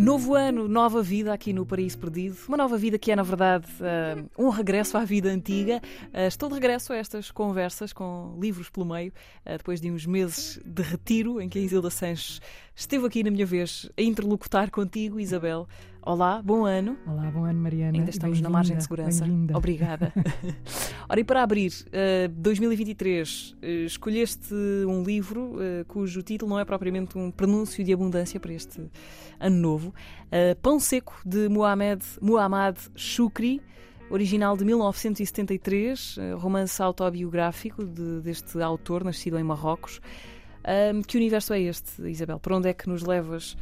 Novo ano, nova vida aqui no Paraíso Perdido. Uma nova vida que é, na verdade, uh, um regresso à vida antiga. Uh, estou de regresso a estas conversas com livros pelo meio, uh, depois de uns meses de retiro em que a Isilda Sanches esteve aqui na minha vez a interlocutar contigo, Isabel. Olá, bom ano. Olá, bom ano, Mariana. Ainda estamos na margem de segurança. Obrigada. Ora, e para abrir, uh, 2023, uh, escolheste um livro uh, cujo título não é propriamente um prenúncio de abundância para este ano novo. Pão Seco, de Muhammad, Muhammad Shukri, original de 1973, romance autobiográfico de, deste autor, nascido em Marrocos. que universo é este, Isabel? Para onde é que nos levas?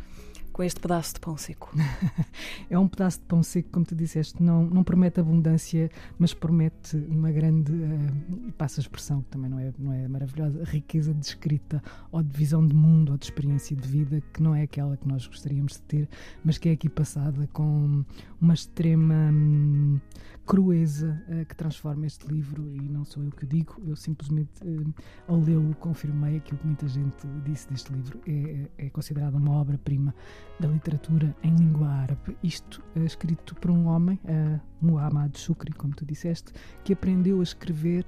Com este pedaço de pão seco? é um pedaço de pão seco, como tu disseste, não, não promete abundância, mas promete uma grande, uh, passa a expressão, que também não é, não é maravilhosa, riqueza de escrita ou de visão de mundo ou de experiência de vida, que não é aquela que nós gostaríamos de ter, mas que é aqui passada com uma extrema hum, crueza uh, que transforma este livro, e não sou eu que o digo, eu simplesmente, uh, ao lê-lo, confirmei aquilo que muita gente disse deste livro. É, é considerado uma obra-prima da literatura em língua árabe. Isto é escrito por um homem, uh, Muhammad Shukri, como tu disseste, que aprendeu a escrever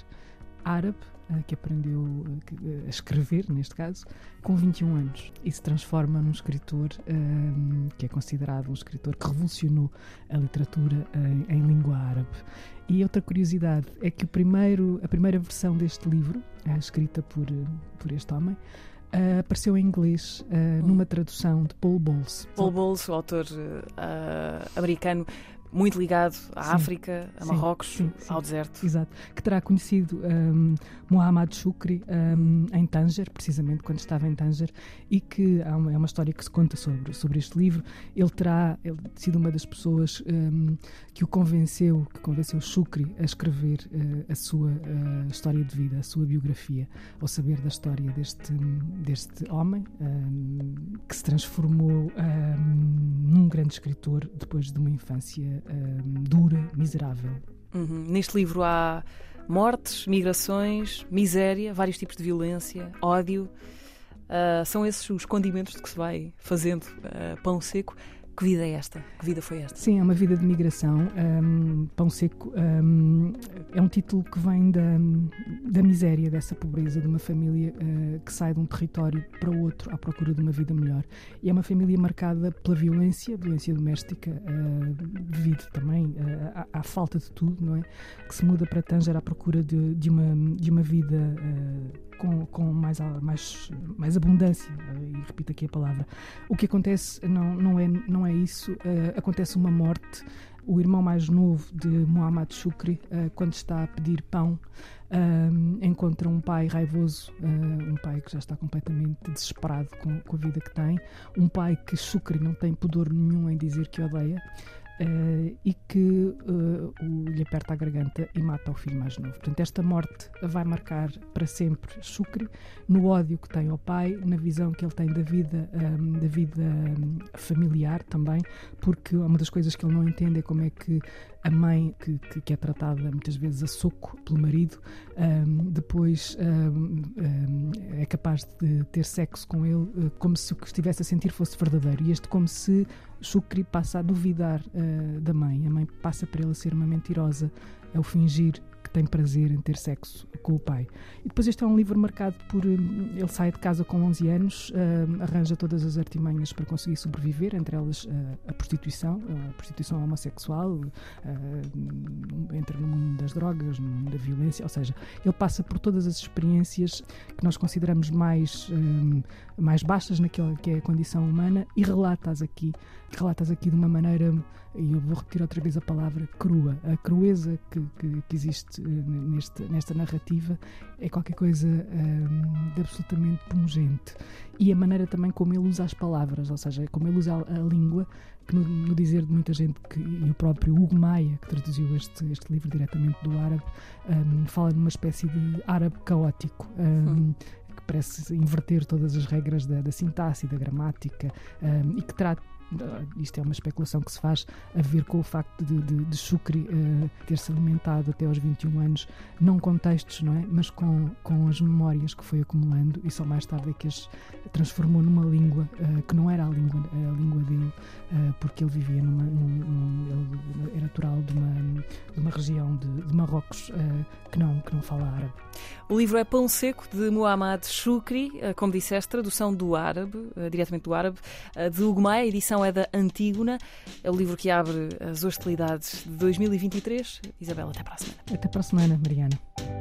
árabe, uh, que aprendeu a escrever, neste caso, com 21 anos e se transforma num escritor que é considerado um escritor que revolucionou a literatura em, em língua árabe. E outra curiosidade é que primeiro, a primeira versão deste livro, escrita por, por este homem, Uh, apareceu em inglês uh, numa tradução de Paul Bowles. Paul Bowles, o autor uh, americano, muito ligado à sim, África, a Marrocos, sim, sim, ao deserto. Exato. Que terá conhecido um, Muhammad Shukri um, em Tanger, precisamente quando estava em Tanger, e que é uma história que se conta sobre, sobre este livro. Ele terá ele, sido uma das pessoas um, que o convenceu, que convenceu Shukri a escrever uh, a sua uh, história de vida, a sua biografia, ao saber da história deste, deste homem hum, que se transformou hum, grande escritor depois de uma infância uh, dura, miserável. Uhum. Neste livro há mortes, migrações, miséria, vários tipos de violência, ódio. Uh, são esses os condimentos de que se vai fazendo uh, pão seco. Que vida é esta? Que vida foi esta? Sim, é uma vida de migração. Um, Pão Seco um, é um título que vem da, da miséria, dessa pobreza, de uma família uh, que sai de um território para outro à procura de uma vida melhor. E é uma família marcada pela violência, violência doméstica, uh, devido também uh, à, à, falta de tudo, não é? Que se muda para Tanger à procura de, de, uma, de uma vida com, com mais, mais, mais abundância, e repito aqui a palavra. O que acontece não, não, é, não é isso, uh, acontece uma morte. O irmão mais novo de Muhammad Shukri, uh, quando está a pedir pão, uh, encontra um pai raivoso, um pai que já está completamente desesperado com, com a vida que tem, um pai que Shukri não tem pudor nenhum em dizer que odeia. Uh, e que uh, o, lhe aperta a garganta e mata o filho mais novo. Portanto, esta morte vai marcar para sempre Shukri no ódio que tem ao pai, na visão que ele tem da vida, um, ehm, da vida um, familiar também, porque uma das coisas que ele não entende é como é que a mãe, que, que, que é tratada muitas vezes a soco pelo marido, um, depois é capaz de ter sexo com ele uh, como se o que estivesse a sentir fosse verdadeiro. E este, como se Shukri passa a duvidar uh, da mãe. A mãe passa para ele a ser uma mentirosa, ao fingir que tem prazer em ter sexo com o pai. E depois este é um livro marcado por. Hum, ele sai de casa com 11 anos, uh, arranja todas as artimanhas para conseguir sobreviver, entre elas uh, a prostituição, a prostituição homossexual, entra mundo das drogas, no mundo da violência, ou seja, ele passa por todas as experiências que nós consideramos mais, um, mais baixas naquela que é a condição humana e relata-as aqui, relata aqui de uma maneira, e eu vou repetir outra vez a palavra, crua. A crueza que, que, que existe eh, neste, nesta narrativa é qualquer coisa um, de absolutamente pungente. E a maneira também como ele usa as palavras, ou seja, como ele usa a, a língua, que no, no, dizer de muita gente, que, e o próprio Hugo Maia, que traduziu este, este livro diretamente do árabe, um, fala numa espécie de árabe caótico. Um, que parece inverter todas as regras da, da sintaxe da gramática um, e que trata isto é uma especulação que se faz a ver com o facto de, de, de Shukri uh, ter se alimentado até aos 21 anos, não com textos, não é? Mas com, com as memórias que foi acumulando e só mais tarde é que as transformou numa língua uh, que não era a língua, a língua dele, uh, porque ele vivia numa, num, num, ele era natural de uma, de uma região de, de Marrocos que, não, que não fala árabe. O livro é Pão Seco, de Muhammad Shukri, como disseste, tradução do árabe, diretamente do árabe, de Maia, a é da Antígona. É o livro que abre as hostilidades de 2023. Isabel, até para a semana. Até para a semana, Mariana.